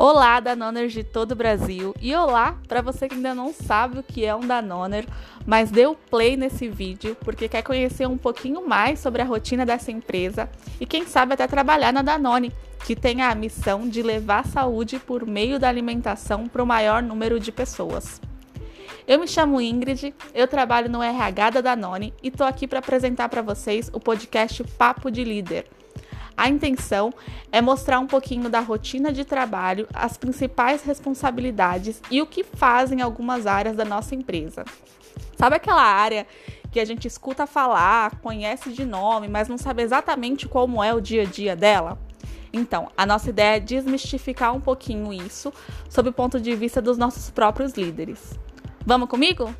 Olá, Danoners de todo o Brasil e olá para você que ainda não sabe o que é um Danoner, mas deu play nesse vídeo porque quer conhecer um pouquinho mais sobre a rotina dessa empresa e quem sabe até trabalhar na Danone, que tem a missão de levar saúde por meio da alimentação para o maior número de pessoas. Eu me chamo Ingrid, eu trabalho no RH da Danone e estou aqui para apresentar para vocês o podcast Papo de Líder a intenção é mostrar um pouquinho da rotina de trabalho, as principais responsabilidades e o que fazem algumas áreas da nossa empresa. Sabe aquela área que a gente escuta falar, conhece de nome, mas não sabe exatamente como é o dia a dia dela? Então, a nossa ideia é desmistificar um pouquinho isso sob o ponto de vista dos nossos próprios líderes. Vamos comigo?